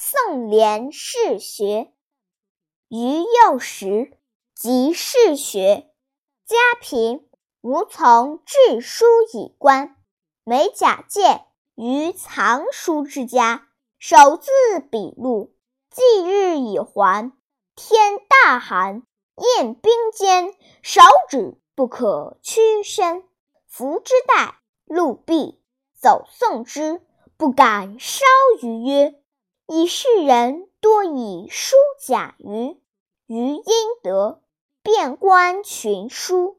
宋濂士学。余幼时，即仕学，家贫，无从致书以观。每假借于藏书之家，手自笔录。既日已还，天大寒，宴冰坚，手指不可屈伸。服之带，录毕，走送之，不敢稍逾曰：“以世人多以书假于。”余因得，遍观群书。